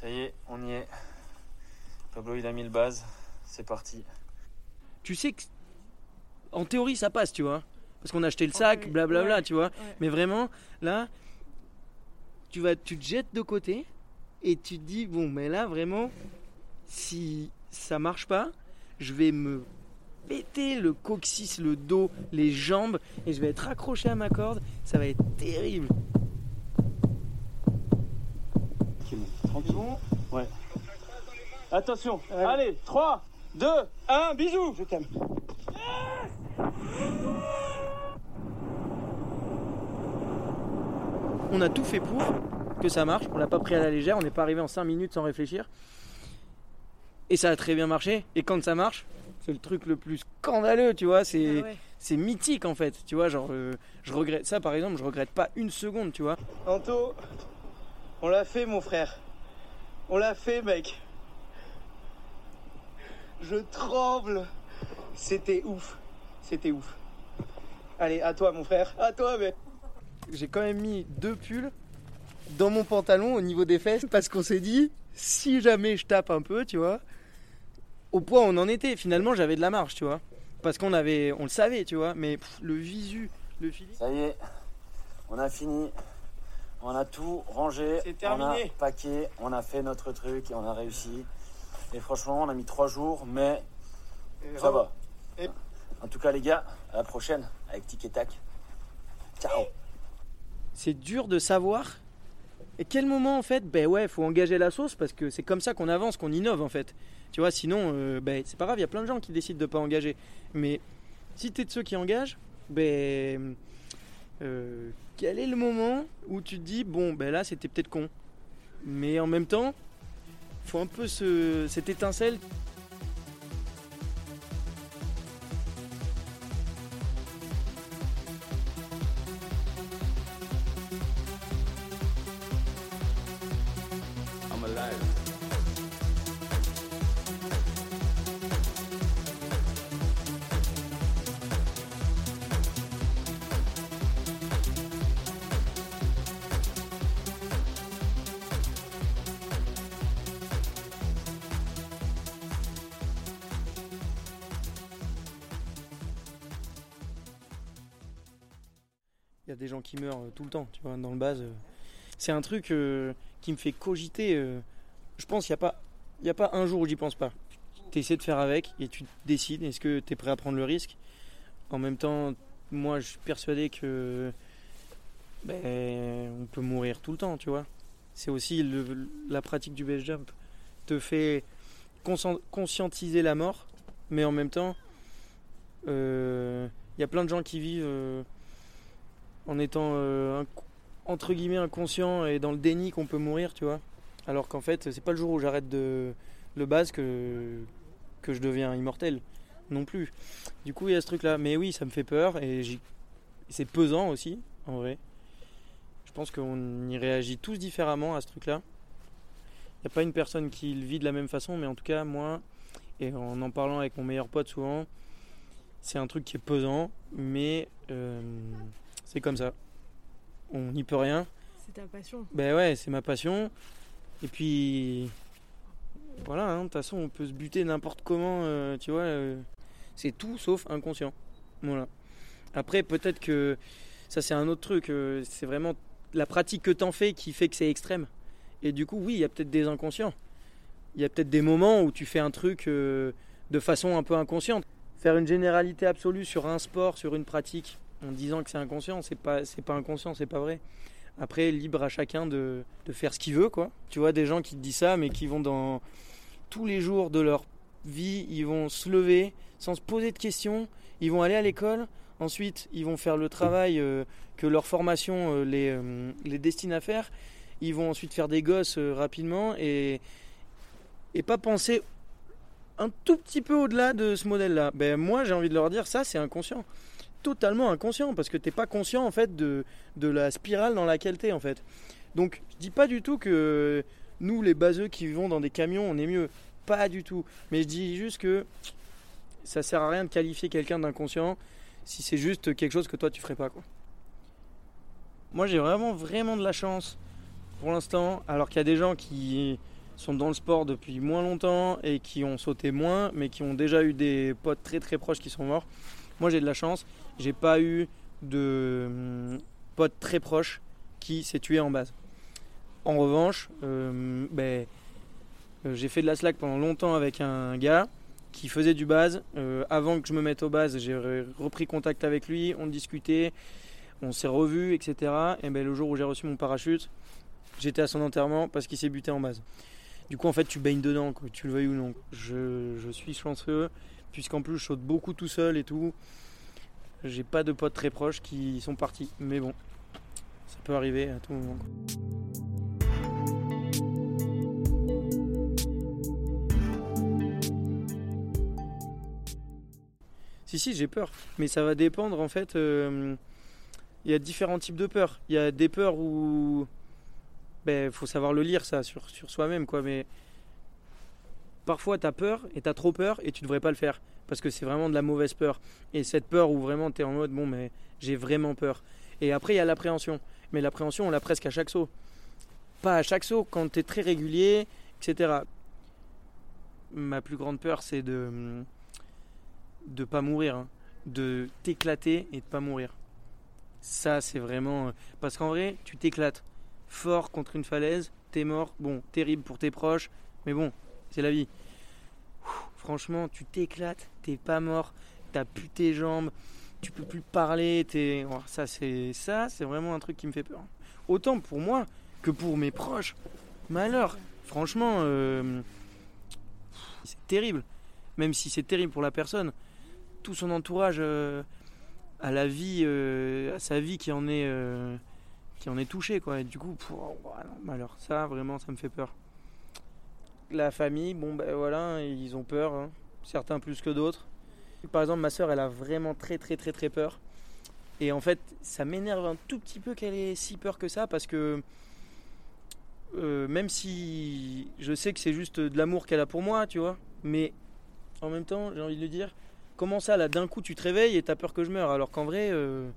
Ça y est, on y est. Pablo, il a mis le base. C'est parti. Tu sais que, en théorie, ça passe, tu vois. Parce qu'on a acheté le sac, blablabla, Ouais. tu vois. Ouais. Mais vraiment, là, tu, vas, tu te jettes de côté et tu te dis, bon, mais là, vraiment, si ça marche pas, je vais me péter le coccyx, le dos, les jambes et je vais être accroché à ma corde. Ça va être terrible. Tranquille. Attention. Allez. Allez, 3, 2, 1, bisous. Je t'aime. On a tout fait pour que ça marche. On l'a pas pris à la légère. On n'est pas arrivé en 5 minutes sans réfléchir. Et ça a très bien marché. Et quand ça marche, c'est le truc le plus scandaleux, tu vois. C'est Ah ouais. c'est mythique en fait. Tu vois, genre, euh, je regrette ça par exemple. Je regrette pas une seconde, tu vois. Anto, on l'a fait, mon frère. On l'a fait, mec. Je tremble. C'était ouf. C'était ouf. Allez, à toi, mon frère. À toi, mec. J'ai quand même mis deux pulls dans mon pantalon au niveau des fesses parce qu'on s'est dit, si jamais je tape un peu, tu vois, au point où on en était, finalement, j'avais de la marge, tu vois. Parce qu'on avait, on le savait, tu vois, mais pff, le visu, le feeling. Ça y est, on a fini. On a tout rangé. C'est On a paqué. On a fait notre truc et on a réussi. Et franchement, on a mis trois jours, mais ça va. Et- En tout cas, les gars, à la prochaine avec Tic et Tac. Ciao. c'est dur de savoir et quel moment en fait ben ouais faut engager la sauce parce que c'est comme ça qu'on avance qu'on innove en fait tu vois sinon euh, ben c'est pas grave il y a plein de gens qui décident de pas engager mais si tu es de ceux qui engagent ben euh, quel est le moment où tu te dis bon ben là c'était peut-être con. Mais en même temps faut un peu ce, cette étincelle tout le temps, tu vois, dans le base. euh. C'est un truc euh, qui me fait cogiter. euh. Je pense qu'il n'y a, pas- a pas un jour où j'y pense pas. Tu essaies de faire avec et tu décides est-ce que tu es prêt à prendre le risque? En même temps, moi je suis persuadé que ben, on peut mourir tout le temps, tu vois. C'est aussi le- la pratique du base jump te fait conscien- conscientiser la mort, mais en même temps, il y a plein de gens qui vivent en étant euh, entre guillemets inconscient et dans le déni qu'on peut mourir, tu vois. Alors qu'en fait, c'est pas le jour où j'arrête de le base que je deviens immortel non plus. Du coup, il y a ce truc là, mais oui, ça me fait peur et c'est pesant aussi en vrai. Je pense qu'on y réagit tous différemment à ce truc là. Il n'y a pas une personne qui le vit de la même façon, mais en tout cas, moi, et en en parlant avec mon meilleur pote souvent, c'est un truc qui est pesant, mais euh, c'est comme ça. On n'y peut rien. C'est ta passion. Ben ouais, c'est ma passion. Et puis, voilà, hein, de toute façon, on peut se buter n'importe comment, euh, tu vois. euh, c'est tout sauf inconscient. Voilà. Après, peut-être que Ça, c'est un autre truc. euh, c'est vraiment la pratique que t'en fais qui fait que c'est extrême. Et du coup, oui, il y a peut-être des inconscients. Il y a peut-être des moments où tu fais un truc de façon un peu inconsciente. Faire une généralité absolue sur un sport, sur une pratique, en disant que c'est inconscient, c'est pas, c'est pas inconscient, c'est pas vrai. Après, libre à chacun de, de faire ce qu'il veut, quoi. Tu vois, des gens qui te disent ça, mais qui vont dans tous les jours de leur vie, ils vont se lever sans se poser de questions, ils vont aller à l'école, ensuite ils vont faire le travail euh, que leur formation euh, les, euh, les destine à faire, ils vont ensuite faire des gosses rapidement et, et pas penser un tout petit peu au-delà de ce modèle-là. Ben, moi j'ai envie de leur dire ça c'est inconscient. Totalement inconscient parce que t'es pas conscient en fait de, de la spirale dans laquelle t'es en fait. Donc je dis pas du tout que nous les baseux qui vivons dans des camions on est mieux. Pas du tout. Mais je dis juste que ça sert à rien de qualifier quelqu'un d'inconscient si c'est juste quelque chose que toi tu ferais pas quoi. Moi j'ai vraiment vraiment de la chance pour l'instant, alors qu'il y a des gens qui sont dans le sport depuis moins longtemps et qui ont sauté moins, mais qui ont déjà eu des potes très très proches qui sont morts. Moi j'ai de la chance, j'ai pas eu de hum, pote très proche qui s'est tué en base. En revanche, euh, ben, euh, j'ai fait de la slack pendant longtemps avec un gars qui faisait du base. Euh, avant que je me mette au base, j'ai re- repris contact avec lui, on discutait, on s'est revus, etc. Et ben, le jour où j'ai reçu mon parachute, j'étais à son enterrement parce qu'il s'est buté en base. Du coup, en fait, tu baignes dedans, tu le veuilles ou non. Je, je suis chanceux, puisqu'en plus, je saute beaucoup tout seul et tout. J'ai pas de potes très proches qui sont partis. Mais bon, ça peut arriver à tout moment. Si, si, j'ai peur. Mais ça va dépendre, en fait. euh, Il y a différents types de peurs. Il y a des peurs où. Ben, faut savoir le lire, ça, sur, sur soi-même, quoi. Mais parfois, t'as peur et t'as trop peur et tu devrais pas le faire. Parce que c'est vraiment de la mauvaise peur. Et cette peur où vraiment t'es en mode, bon, mais j'ai vraiment peur. Et après, il y a l'appréhension. Mais l'appréhension, on l'a presque à chaque saut. Pas à chaque saut, quand t'es très régulier, etc. Ma plus grande peur, c'est de de pas mourir, hein. de t'éclater et de pas mourir. Ça, c'est vraiment euh, parce qu'en vrai, tu t'éclates fort contre une falaise, t'es mort. Bon, terrible pour tes proches, mais bon, c'est la vie. Franchement, tu t'éclates, t'es pas mort, t'as plus tes jambes, tu peux plus parler, t'es. ça, c'est ça, c'est vraiment un truc qui me fait peur. Autant pour moi que pour mes proches. Malheur. Franchement, euh, c'est terrible. Même si c'est terrible pour la personne, tout son entourage euh, à la vie, euh, à sa vie qui en est, euh, qui en est touché, du coup, malheur. Ça, vraiment, ça me fait peur. La famille, bon, ben voilà, ils ont peur, hein. certains plus que d'autres. Par exemple, ma soeur, elle a vraiment très, très, très, très peur. Et en fait, ça m'énerve un tout petit peu qu'elle ait si peur que ça parce que euh, même si je sais que c'est juste de l'amour qu'elle a pour moi, tu vois, mais en même temps, j'ai envie de lui dire, comment ça, là, d'un coup, tu te réveilles et t'as peur que je meure, alors qu'en vrai, euh,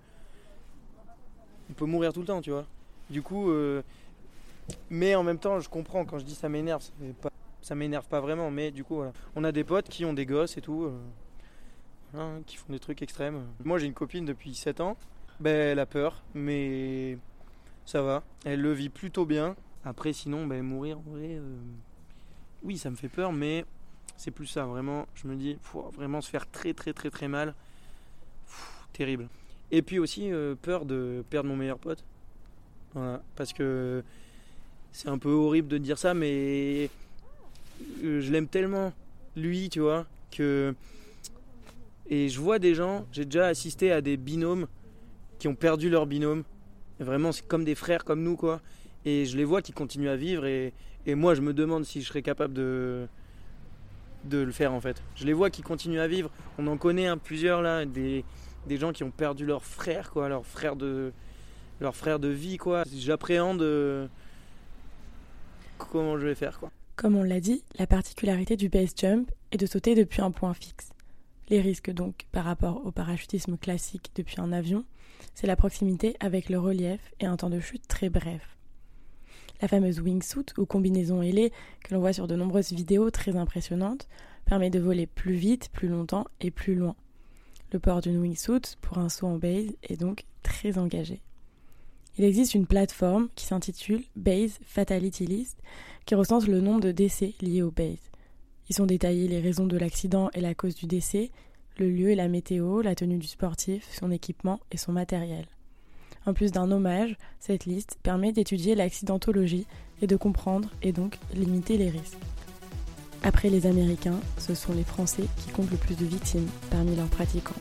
on peut mourir tout le temps, tu vois. Du coup, euh, mais en même temps, je comprends quand je dis ça m'énerve, pas- ça m'énerve pas vraiment, mais du coup, voilà. On a des potes qui ont des gosses et tout, euh, voilà, qui font des trucs extrêmes. Moi, j'ai une copine depuis 7 ans, ben, elle a peur, mais ça va, elle le vit plutôt bien. Après, sinon, ben, mourir, en vrai, euh, oui, ça me fait peur, mais c'est plus ça, vraiment. Je me dis, faut vraiment se faire très, très, très, très mal. Terrible. Et puis aussi, euh, peur de perdre mon meilleur pote. Voilà, parce que c'est un peu horrible de dire ça, mais je l'aime tellement, lui, tu vois, que. Et je vois des gens, j'ai déjà assisté à des binômes qui ont perdu leur binôme. Vraiment, c'est comme des frères comme nous, quoi. Et je les vois qui continuent à vivre, et, moi, je me demande si je serais capable de, de le faire, en fait. Je les vois qui continuent à vivre. On en connaît plusieurs, là, des, des gens qui ont perdu leur frère, quoi, leur frère de, leur frère de vie, quoi. J'appréhende euh, comment je vais faire, quoi. Comme on l'a dit, la particularité du base jump est de sauter depuis un point fixe. Les risques donc par rapport au parachutisme classique depuis un avion, c'est la proximité avec le relief et un temps de chute très bref. La fameuse wingsuit ou combinaison ailée que l'on voit sur de nombreuses vidéos très impressionnantes permet de voler plus vite, plus longtemps et plus loin. Le port d'une wingsuit pour un saut en base est donc très engagés. Il existe une plateforme qui s'intitule Base Fatality List qui recense le nombre de décès liés au base. Ils sont détaillés les raisons de l'accident et la cause du décès, le lieu et la météo, la tenue du sportif, son équipement et son matériel. En plus d'un hommage, cette liste permet d'étudier l'accidentologie et de comprendre et donc limiter les risques. Après les Américains, ce sont les Français qui comptent le plus de victimes parmi leurs pratiquants.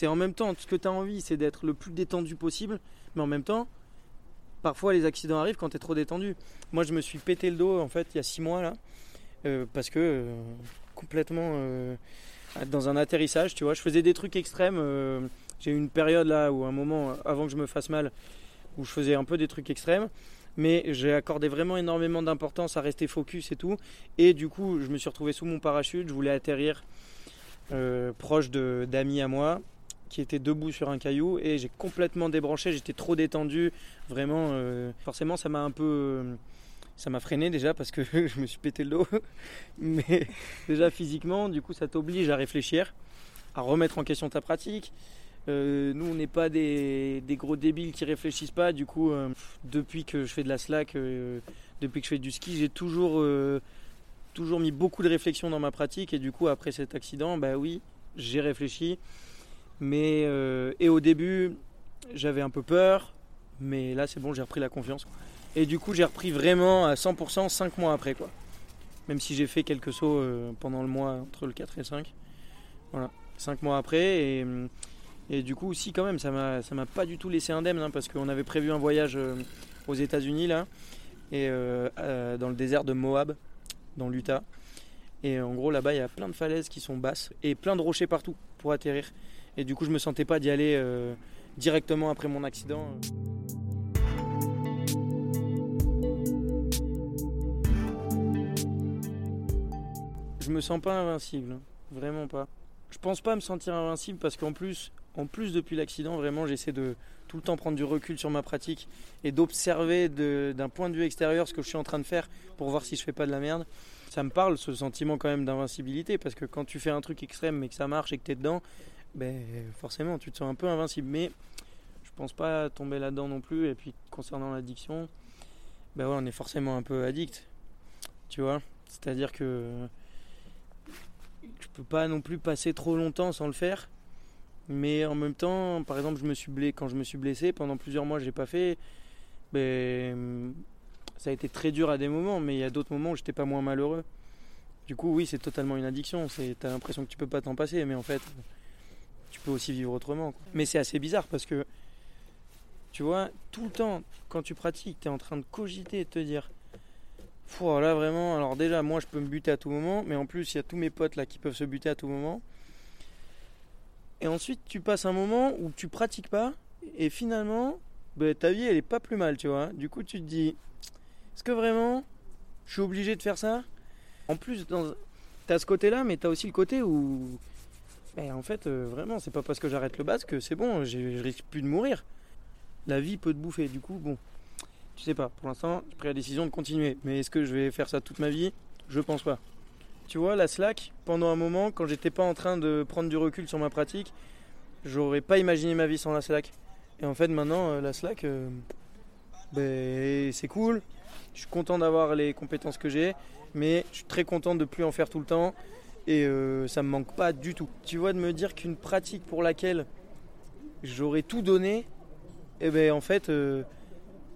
C'est en même temps, ce que tu as envie, c'est d'être le plus détendu possible, mais en même temps, parfois les accidents arrivent quand tu es trop détendu. Moi, je me suis pété le dos en fait il y a six mois là, euh, parce que euh, complètement euh, dans un atterrissage, tu vois, je faisais des trucs extrêmes. J'ai eu une période là où un moment avant que je me fasse mal, où je faisais un peu des trucs extrêmes mais j'ai accordé vraiment énormément d'importance à rester focus et tout. Et du coup, je me suis retrouvé sous mon parachute, je voulais atterrir proche d'amis à moi qui était debout sur un caillou et j'ai complètement débranché, j'étais trop détendu, vraiment, euh, forcément ça m'a un peu... Euh, ça m'a freiné déjà parce que je me suis pété le dos, mais déjà physiquement, du coup ça t'oblige à réfléchir, à remettre en question ta pratique. Euh, nous, on n'est pas des, gros débiles qui réfléchissent pas. Du coup, depuis que je fais de la slack, depuis que je fais du ski, j'ai toujours, toujours mis beaucoup de réflexion dans ma pratique. Et du coup, après cet accident, bah oui, j'ai réfléchi. Mais euh, et au début, j'avais un peu peur, mais là c'est bon, j'ai repris la confiance. Et du coup, j'ai repris vraiment à 100% 5 mois après quoi. Même si j'ai fait quelques sauts euh, pendant le mois entre le 4 et le 5. Voilà, 5 mois après et, et du coup aussi quand même ça m'a pas du tout laissé indemne hein, parce qu'on avait prévu un voyage euh, aux États-Unis là et dans le désert de Moab dans l'Utah. Et en gros là-bas, il y a plein de falaises qui sont basses et plein de rochers partout pour atterrir. Et du coup, je me sentais pas d'y aller euh, directement après mon accident. Je me sens pas invincible, hein. vraiment pas. Je pense pas me sentir invincible parce qu'en plus, en plus depuis l'accident, vraiment, j'essaie de tout le temps prendre du recul sur ma pratique et d'observer d'un point de vue extérieur ce que je suis en train de faire pour voir si je fais pas de la merde. Ça me parle ce sentiment quand même d'invincibilité parce que quand tu fais un truc extrême mais que ça marche et que tu es dedans, ben, forcément, tu te sens un peu invincible. Mais je pense pas tomber là-dedans non plus. Et puis, concernant l'addiction, ben ouais, on est forcément un peu addict. Tu vois C'est-à-dire que je peux pas non plus passer trop longtemps sans le faire. Mais en même temps, par exemple, je me suis blessé, quand je me suis blessé, pendant plusieurs mois, je n'ai pas fait. Ben, ça a été très dur à des moments, mais il y a d'autres moments où j'étais pas moins malheureux. Du coup, oui, c'est totalement une addiction. Tu as l'impression que tu peux pas t'en passer, mais en fait, tu peux aussi vivre autrement. Mais c'est assez bizarre parce que, tu vois, tout le temps, quand tu pratiques, tu es en train de cogiter et de te dire, là vraiment, alors déjà, moi je peux me buter à tout moment, mais en plus, il y a tous mes potes là qui peuvent se buter à tout moment. Et ensuite, tu passes un moment où tu pratiques pas, et finalement, ben, ta vie elle est pas plus mal, tu vois. Du coup, tu te dis, est-ce que vraiment, je suis obligé de faire ça? En plus, tu as ce côté-là, mais tu as aussi le côté où et en fait, euh, vraiment, c'est pas parce que j'arrête le basque que c'est bon, je risque plus de mourir. La vie peut te bouffer. Du coup, bon, tu sais pas. Pour l'instant, j'ai pris la décision de continuer. Mais est-ce que je vais faire ça toute ma vie? Je pense pas. Tu vois, la slack, pendant un moment, quand j'étais pas en train de prendre du recul sur ma pratique, j'aurais pas imaginé ma vie sans la slack. Et en fait, maintenant, euh, la slack, euh, ben, c'est cool. Je suis content d'avoir les compétences que j'ai, mais je suis très content de plus en faire tout le temps et euh, ça me manque pas du tout. Tu vois, de me dire qu'une pratique pour laquelle j'aurais tout donné, eh ben en fait, euh,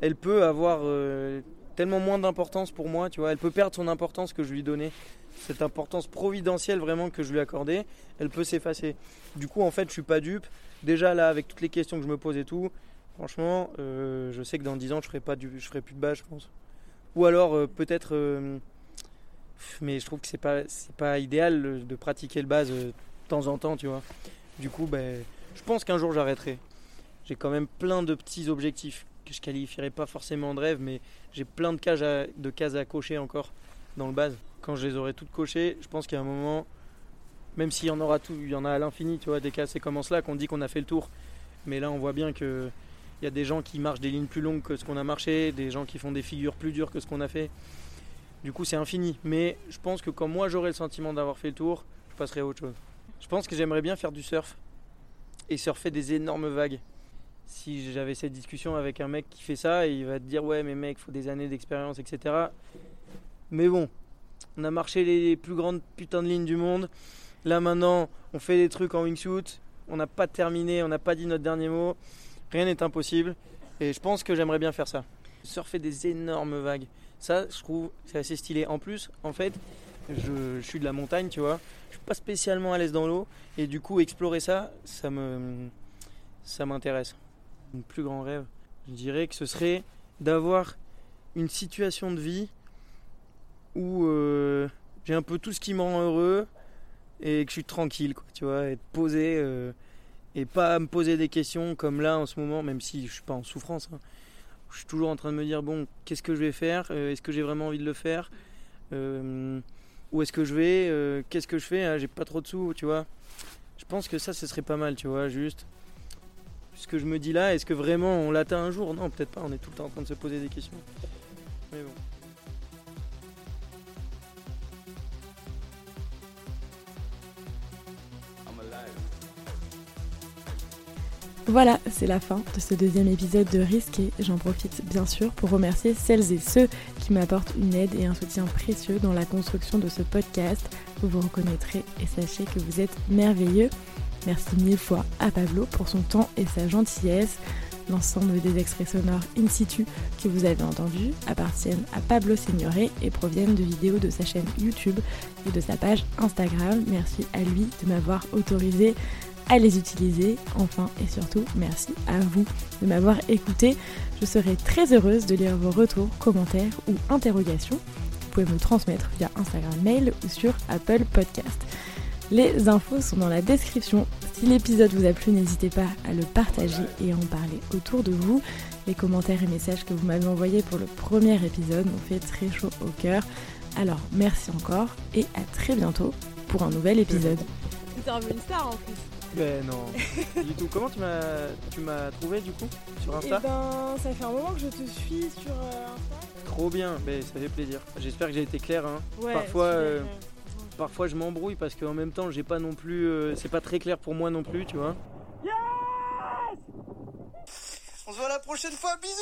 elle peut avoir euh, tellement moins d'importance pour moi, tu vois, elle peut perdre son importance que je lui donnais. Cette importance providentielle vraiment que je lui accordais, elle peut s'effacer. Du coup, en fait, je suis pas dupe. Déjà là, avec toutes les questions que je me pose et tout, franchement, je sais que dans 10 ans, je ferai pas du, je ferai plus de bas, je pense. Ou alors peut-être mais je trouve que c'est pas c'est pas idéal de pratiquer le base euh, de temps en temps, tu vois. Du coup, ben, je pense qu'un jour j'arrêterai. j'ai quand même plein de petits objectifs que je qualifierais pas forcément de rêve, mais j'ai plein de cases, à, de cases à cocher encore dans le base. Quand je les aurai toutes cochées, je pense qu'à un moment, même s'il y en aura tout, il y en a à l'infini, tu vois, des cases c'est comme cela qu'on dit qu'on a fait le tour. Mais là, on voit bien que il y a des gens qui marchent des lignes plus longues que ce qu'on a marché, des gens qui font des figures plus dures que ce qu'on a fait. Du coup, c'est infini. Mais je pense que quand moi j'aurai le sentiment d'avoir fait le tour, je passerai à autre chose. Je pense que j'aimerais bien faire du surf et surfer des énormes vagues. Si j'avais cette discussion avec un mec qui fait ça, il va te dire ouais mais mec, faut des années d'expérience, etc. Mais bon, on a marché les plus grandes putains de lignes du monde. Là maintenant, on fait des trucs en wingsuit. On n'a pas terminé, on n'a pas dit notre dernier mot. Rien n'est impossible. Et je pense que j'aimerais bien faire ça. Surfer des énormes vagues. Ça, je trouve, c'est assez stylé. En plus, en fait, je, suis de la montagne, tu vois. Je suis pas spécialement à l'aise dans l'eau. Et du coup, explorer ça, ça me, ça m'intéresse. Mon plus grand rêve, je dirais que ce serait d'avoir une situation de vie où euh, j'ai un peu tout ce qui me rend heureux et que je suis tranquille, quoi, tu vois, être posé euh, et pas me poser des questions comme là en ce moment, même si je suis pas en souffrance. hein. Je suis toujours en train de me dire bon, qu'est-ce que je vais faire Euh, Est-ce que j'ai vraiment envie de le faire Euh, Où est-ce que je vais Euh, Qu'est-ce que je fais Ah, J'ai pas trop de sous, tu vois. Je pense que ça, ce serait pas mal, tu vois, juste. Ce que je me dis là, est-ce que vraiment on l'atteint un jour? Non, peut-être pas. On est tout le temps en train de se poser des questions. Mais bon. Voilà, c'est la fin de ce deuxième épisode de Risqué. J'en profite bien sûr pour remercier celles et ceux qui m'apportent une aide et un soutien précieux dans la construction de ce podcast. Vous vous reconnaîtrez et sachez que vous êtes merveilleux. Merci mille fois à Pablo pour son temps et sa gentillesse. L'ensemble des extraits sonores in situ que vous avez entendus appartiennent à Pablo Signoret et proviennent de vidéos de sa chaîne YouTube et de sa page Instagram. Merci à lui de m'avoir autorisé à les utiliser. Enfin et surtout, merci à vous de m'avoir écouté. Je serai très heureuse de lire vos retours, commentaires ou interrogations. Vous pouvez me transmettre via Instagram mail ou sur Apple Podcast. Les infos sont dans la description. Si l'épisode vous a plu, n'hésitez pas à le partager et à en parler autour de vous. Les commentaires et messages que vous m'avez envoyés pour le premier épisode m'ont fait très chaud au cœur. Alors merci encore et à très bientôt pour un nouvel épisode. T'es un une star en plus. Ben non. du tout. Comment tu m'as tu m'as trouvé du coup sur Insta ben, ça fait un moment que je te suis sur euh, Insta. Trop bien. Ben ça fait plaisir. J'espère que j'ai été clair. Hein. Ouais, Parfois, euh. Parfois je m'embrouille parce qu'en même temps j'ai pas non plus. euh, c'est pas très clair pour moi non plus, tu vois. On se voit la prochaine fois, bisous